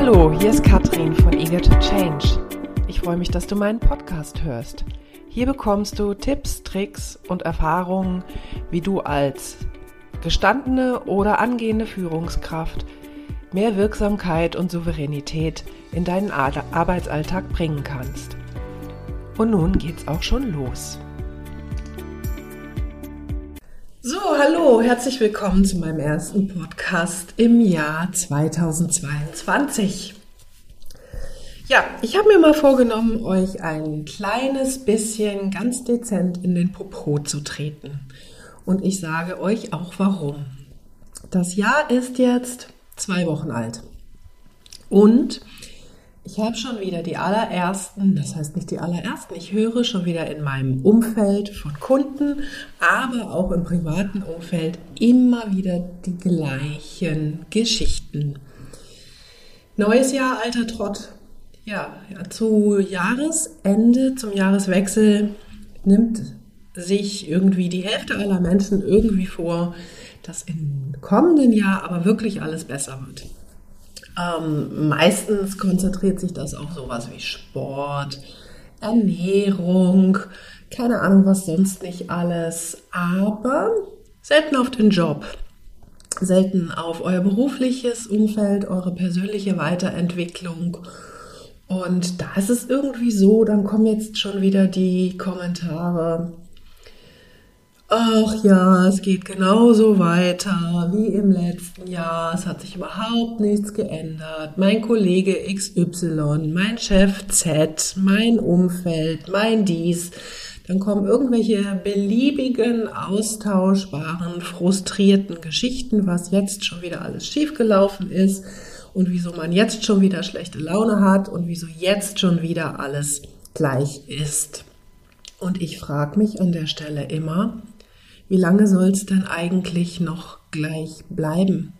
Hallo, hier ist Katrin von Eager to Change. Ich freue mich, dass du meinen Podcast hörst. Hier bekommst du Tipps, Tricks und Erfahrungen, wie du als gestandene oder angehende Führungskraft mehr Wirksamkeit und Souveränität in deinen Arbeitsalltag bringen kannst. Und nun geht's auch schon los. So, hallo, herzlich willkommen zu meinem ersten Podcast im Jahr 2022. Ja, ich habe mir mal vorgenommen, euch ein kleines bisschen ganz dezent in den Popo zu treten. Und ich sage euch auch warum. Das Jahr ist jetzt zwei Wochen alt. Und ich habe schon wieder die allerersten, das heißt nicht die allerersten, ich höre schon wieder in meinem Umfeld von Kunden, aber auch im privaten Umfeld immer wieder die gleichen Geschichten. Neues Jahr, alter Trott. Ja, zu Jahresende, zum Jahreswechsel nimmt sich irgendwie die Hälfte aller Menschen irgendwie vor, dass im kommenden Jahr aber wirklich alles besser wird. Ähm, meistens konzentriert sich das auf sowas wie Sport, Ernährung, keine Ahnung, was sonst nicht alles, aber selten auf den Job, selten auf euer berufliches Umfeld, eure persönliche Weiterentwicklung. Und da ist es irgendwie so, dann kommen jetzt schon wieder die Kommentare, ach ja, es geht genauso weiter wie im letzten Jahr. Es hat sich überhaupt nichts geändert. Mein Kollege XY, mein Chef Z, mein Umfeld, mein dies. Dann kommen irgendwelche beliebigen, austauschbaren, frustrierten Geschichten, was jetzt schon wieder alles schiefgelaufen ist und wieso man jetzt schon wieder schlechte Laune hat und wieso jetzt schon wieder alles gleich ist. Und ich frage mich an der Stelle immer, wie lange soll es denn eigentlich noch gleich bleiben?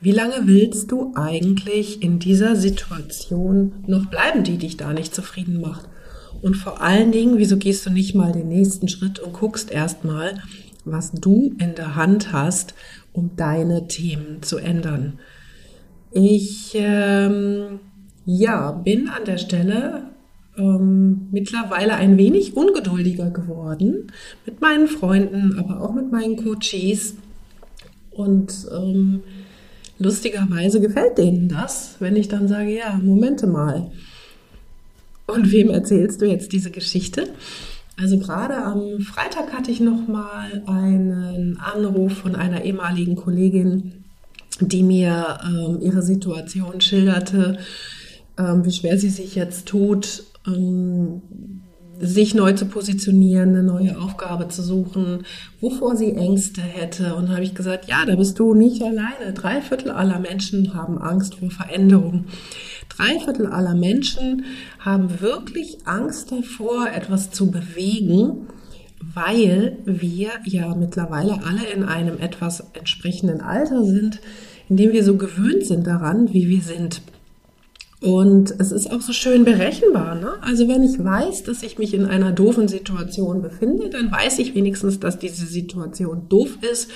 Wie lange willst du eigentlich in dieser Situation noch bleiben, die dich da nicht zufrieden macht? Und vor allen Dingen, wieso gehst du nicht mal den nächsten Schritt und guckst erstmal, was du in der Hand hast, um deine Themen zu ändern? Ich ähm, ja, bin an der Stelle ähm, mittlerweile ein wenig ungeduldiger geworden mit meinen Freunden, aber auch mit meinen Coaches. Und ähm, lustigerweise gefällt denen das, wenn ich dann sage, ja, Momente mal. Und wem erzählst du jetzt diese Geschichte? Also gerade am Freitag hatte ich noch mal einen Anruf von einer ehemaligen Kollegin, die mir ähm, ihre Situation schilderte, ähm, wie schwer sie sich jetzt tut, ähm, sich neu zu positionieren, eine neue Aufgabe zu suchen, wovor sie Ängste hätte. Und habe ich gesagt, ja, da bist du nicht alleine. Drei Viertel aller Menschen haben Angst vor Veränderung. Drei Viertel aller Menschen haben wirklich Angst davor, etwas zu bewegen, weil wir ja mittlerweile alle in einem etwas entsprechenden Alter sind, in dem wir so gewöhnt sind daran, wie wir sind. Und es ist auch so schön berechenbar. Ne? Also wenn ich weiß, dass ich mich in einer doofen Situation befinde, dann weiß ich wenigstens, dass diese Situation doof ist.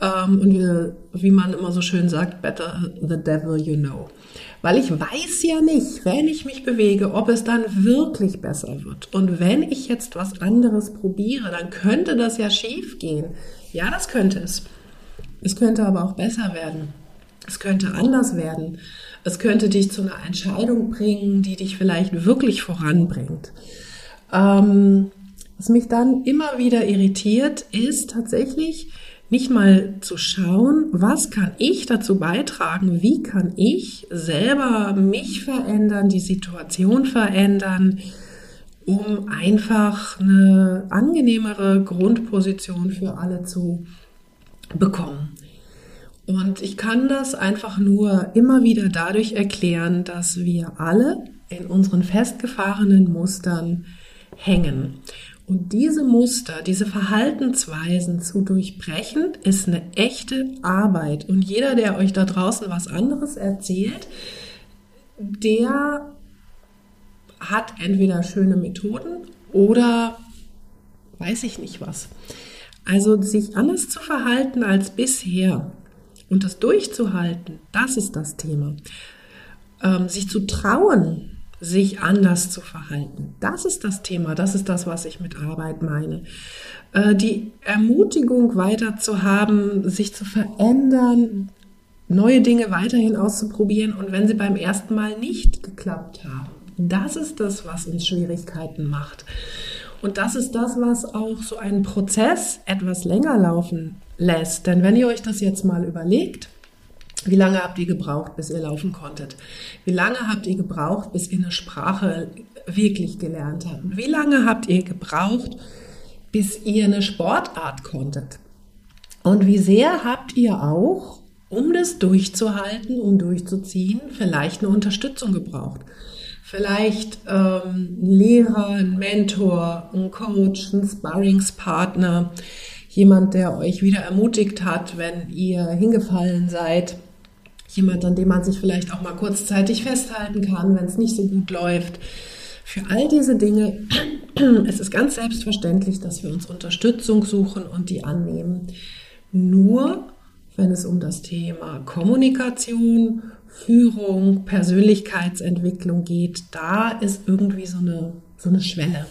Ähm, und wie, wie man immer so schön sagt, better the devil you know. Weil ich weiß ja nicht, wenn ich mich bewege, ob es dann wirklich besser wird. Und wenn ich jetzt was anderes probiere, dann könnte das ja schief gehen. Ja, das könnte es. Es könnte aber auch besser werden. Es könnte anders werden. Es könnte dich zu einer Entscheidung bringen, die dich vielleicht wirklich voranbringt. Ähm, was mich dann immer wieder irritiert, ist tatsächlich nicht mal zu schauen, was kann ich dazu beitragen, wie kann ich selber mich verändern, die Situation verändern, um einfach eine angenehmere Grundposition für alle zu bekommen. Und ich kann das einfach nur immer wieder dadurch erklären, dass wir alle in unseren festgefahrenen Mustern hängen. Und diese Muster, diese Verhaltensweisen zu durchbrechen, ist eine echte Arbeit. Und jeder, der euch da draußen was anderes erzählt, der hat entweder schöne Methoden oder weiß ich nicht was. Also sich anders zu verhalten als bisher, und das durchzuhalten, das ist das Thema. ähm, sich zu trauen, sich anders zu verhalten. Das ist das Thema, das ist das, was ich mit Arbeit meine. Äh, die Ermutigung weiter zu haben, sich zu verändern, neue Dinge weiterhin auszuprobieren und wenn sie beim ersten Mal nicht geklappt haben. Das ist das, was uns Schwierigkeiten macht. Und das ist das, was auch so einen Prozess etwas länger laufen lässt. Denn wenn ihr euch das jetzt mal überlegt, wie lange habt ihr gebraucht, bis ihr laufen konntet? Wie lange habt ihr gebraucht, bis ihr eine Sprache wirklich gelernt habt? Wie lange habt ihr gebraucht, bis ihr eine Sportart konntet? Und wie sehr habt ihr auch, um das durchzuhalten, um durchzuziehen, vielleicht eine Unterstützung gebraucht? Vielleicht ähm, ein Lehrer, ein Mentor, ein Coach, ein Sparringspartner, jemand, der euch wieder ermutigt hat, wenn ihr hingefallen seid jemand, an dem man sich vielleicht auch mal kurzzeitig festhalten kann, wenn es nicht so gut läuft. Für all diese Dinge, es ist ganz selbstverständlich, dass wir uns Unterstützung suchen und die annehmen. Nur wenn es um das Thema Kommunikation, Führung, Persönlichkeitsentwicklung geht, da ist irgendwie so eine, so eine Schwelle.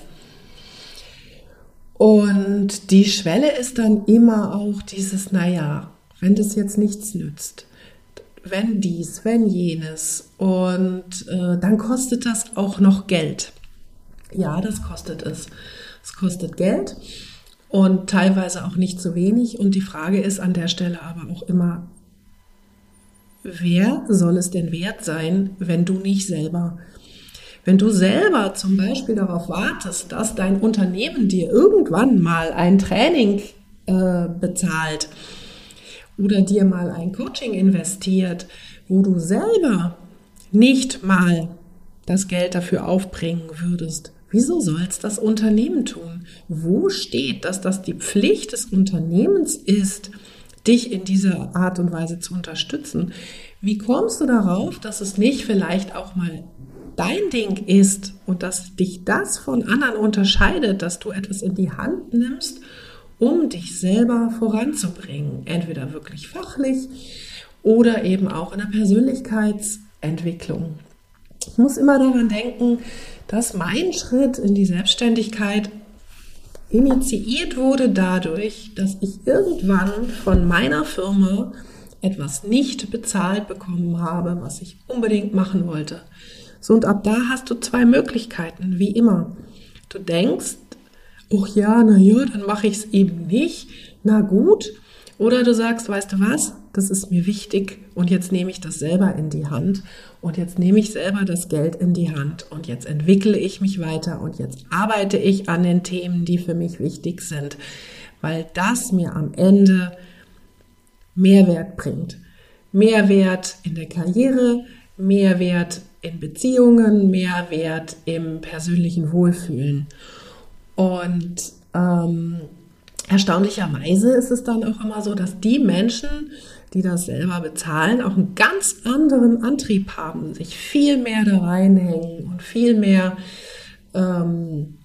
Und die Schwelle ist dann immer auch dieses, naja, wenn das jetzt nichts nützt, wenn dies, wenn jenes. Und äh, dann kostet das auch noch Geld. Ja, das kostet es. Es kostet Geld und teilweise auch nicht so wenig. Und die Frage ist an der Stelle aber auch immer, wer soll es denn wert sein, wenn du nicht selber? Wenn du selber zum Beispiel darauf wartest, dass dein Unternehmen dir irgendwann mal ein Training äh, bezahlt, oder dir mal ein Coaching investiert, wo du selber nicht mal das Geld dafür aufbringen würdest, wieso soll es das Unternehmen tun? Wo steht, dass das die Pflicht des Unternehmens ist, dich in dieser Art und Weise zu unterstützen? Wie kommst du darauf, dass es nicht vielleicht auch mal dein Ding ist und dass dich das von anderen unterscheidet, dass du etwas in die Hand nimmst um dich selber voranzubringen. Entweder wirklich fachlich oder eben auch in der Persönlichkeitsentwicklung. Ich muss immer daran denken, dass mein Schritt in die Selbstständigkeit initiiert wurde dadurch, dass ich irgendwann von meiner Firma etwas nicht bezahlt bekommen habe, was ich unbedingt machen wollte. So und ab da hast du zwei Möglichkeiten, wie immer. Du denkst, ach ja, na ja, dann mache ich es eben nicht. Na gut. Oder du sagst, weißt du was, das ist mir wichtig und jetzt nehme ich das selber in die Hand und jetzt nehme ich selber das Geld in die Hand und jetzt entwickle ich mich weiter und jetzt arbeite ich an den Themen, die für mich wichtig sind, weil das mir am Ende Mehrwert bringt. Mehrwert in der Karriere, Mehrwert in Beziehungen, Mehrwert im persönlichen Wohlfühlen. Und ähm, erstaunlicherweise ist es dann auch immer so, dass die Menschen, die das selber bezahlen, auch einen ganz anderen Antrieb haben, sich viel mehr da reinhängen und viel mehr, ähm,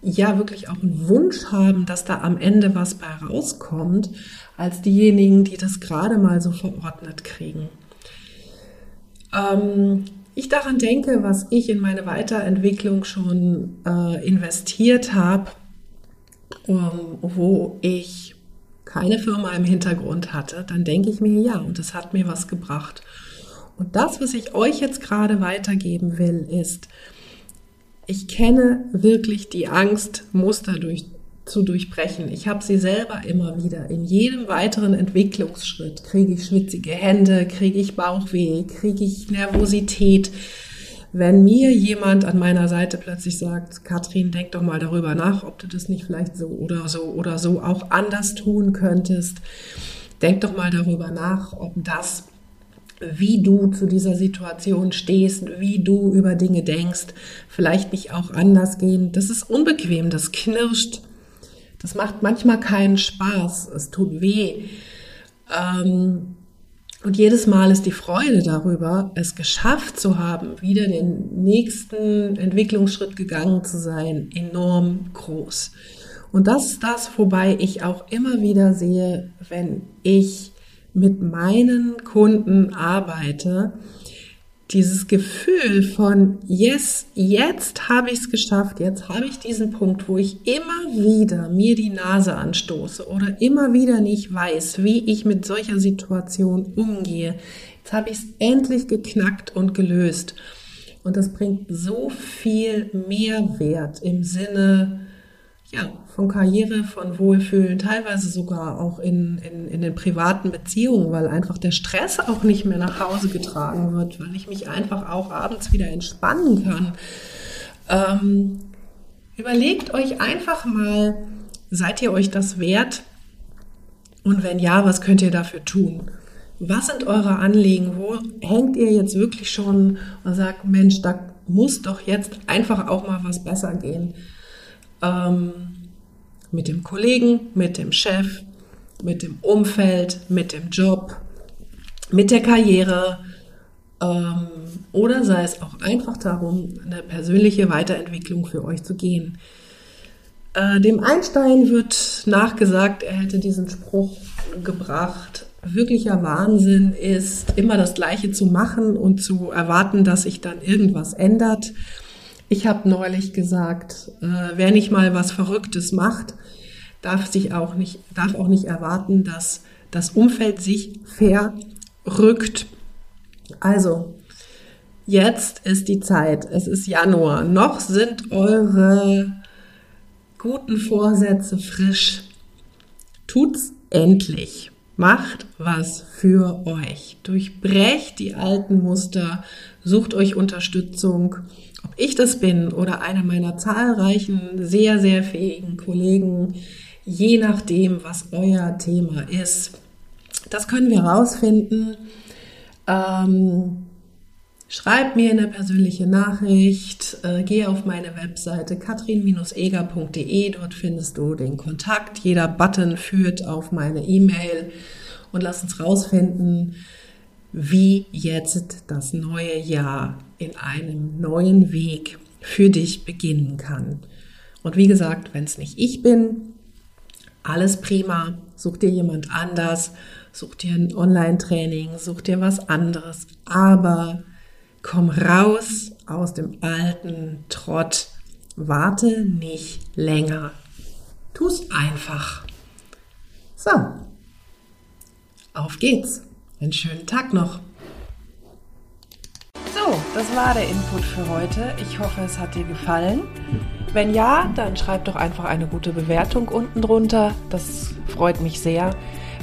ja, wirklich auch einen Wunsch haben, dass da am Ende was bei rauskommt, als diejenigen, die das gerade mal so verordnet kriegen. Ähm, ich daran denke, was ich in meine Weiterentwicklung schon äh, investiert habe, um, wo ich keine Firma im Hintergrund hatte, dann denke ich mir, ja, und das hat mir was gebracht. Und das, was ich euch jetzt gerade weitergeben will, ist, ich kenne wirklich die Angst, Muster durch, zu durchbrechen. Ich habe sie selber immer wieder. In jedem weiteren Entwicklungsschritt kriege ich schwitzige Hände, kriege ich Bauchweh, kriege ich Nervosität. Wenn mir jemand an meiner Seite plötzlich sagt, Katrin, denk doch mal darüber nach, ob du das nicht vielleicht so oder so oder so auch anders tun könntest. Denk doch mal darüber nach, ob das, wie du zu dieser Situation stehst, wie du über Dinge denkst, vielleicht nicht auch anders gehen. Das ist unbequem, das knirscht das macht manchmal keinen Spaß, es tut weh. Ähm, und jedes Mal ist die Freude darüber, es geschafft zu haben, wieder den nächsten Entwicklungsschritt gegangen zu sein, enorm groß. Und das ist das, wobei ich auch immer wieder sehe, wenn ich mit meinen Kunden arbeite, dieses Gefühl von, yes, jetzt habe ich es geschafft, jetzt habe ich diesen Punkt, wo ich immer wieder mir die Nase anstoße oder immer wieder nicht weiß, wie ich mit solcher Situation umgehe. Jetzt habe ich es endlich geknackt und gelöst. Und das bringt so viel Mehrwert im Sinne ja, von Karriere, von Wohlfühlen, teilweise sogar auch in, in, in den privaten Beziehungen, weil einfach der Stress auch nicht mehr nach Hause getragen wird, weil ich mich einfach auch abends wieder entspannen kann. Ähm, überlegt euch einfach mal, seid ihr euch das wert? Und wenn ja, was könnt ihr dafür tun? Was sind eure Anliegen? Wo hängt ihr jetzt wirklich schon und sagt, Mensch, da muss doch jetzt einfach auch mal was besser gehen? Ähm, mit dem Kollegen, mit dem Chef, mit dem Umfeld, mit dem Job, mit der Karriere ähm, oder sei es auch einfach darum, eine persönliche Weiterentwicklung für euch zu gehen. Äh, dem Einstein wird nachgesagt, er hätte diesen Spruch gebracht, wirklicher Wahnsinn ist, immer das Gleiche zu machen und zu erwarten, dass sich dann irgendwas ändert. Ich habe neulich gesagt, äh, wer nicht mal was Verrücktes macht, darf sich auch nicht, darf auch nicht erwarten, dass das Umfeld sich verrückt. Also, jetzt ist die Zeit. Es ist Januar. Noch sind eure guten Vorsätze frisch. Tut's endlich. Macht was für euch. Durchbrecht die alten Muster. Sucht euch Unterstützung ob ich das bin oder einer meiner zahlreichen, sehr, sehr fähigen Kollegen, je nachdem, was euer Thema ist. Das können wir rausfinden. Ähm, schreib mir eine persönliche Nachricht, äh, geh auf meine Webseite katrin-eger.de, dort findest du den Kontakt. Jeder Button führt auf meine E-Mail und lass uns rausfinden, wie jetzt das neue Jahr in einem neuen Weg für dich beginnen kann. Und wie gesagt, wenn es nicht ich bin, alles prima. Such dir jemand anders, such dir ein Online-Training, such dir was anderes. Aber komm raus aus dem alten Trott. Warte nicht länger. Tu's einfach. So. Auf geht's. Einen schönen Tag noch. So, das war der Input für heute. Ich hoffe, es hat dir gefallen. Wenn ja, dann schreib doch einfach eine gute Bewertung unten drunter. Das freut mich sehr.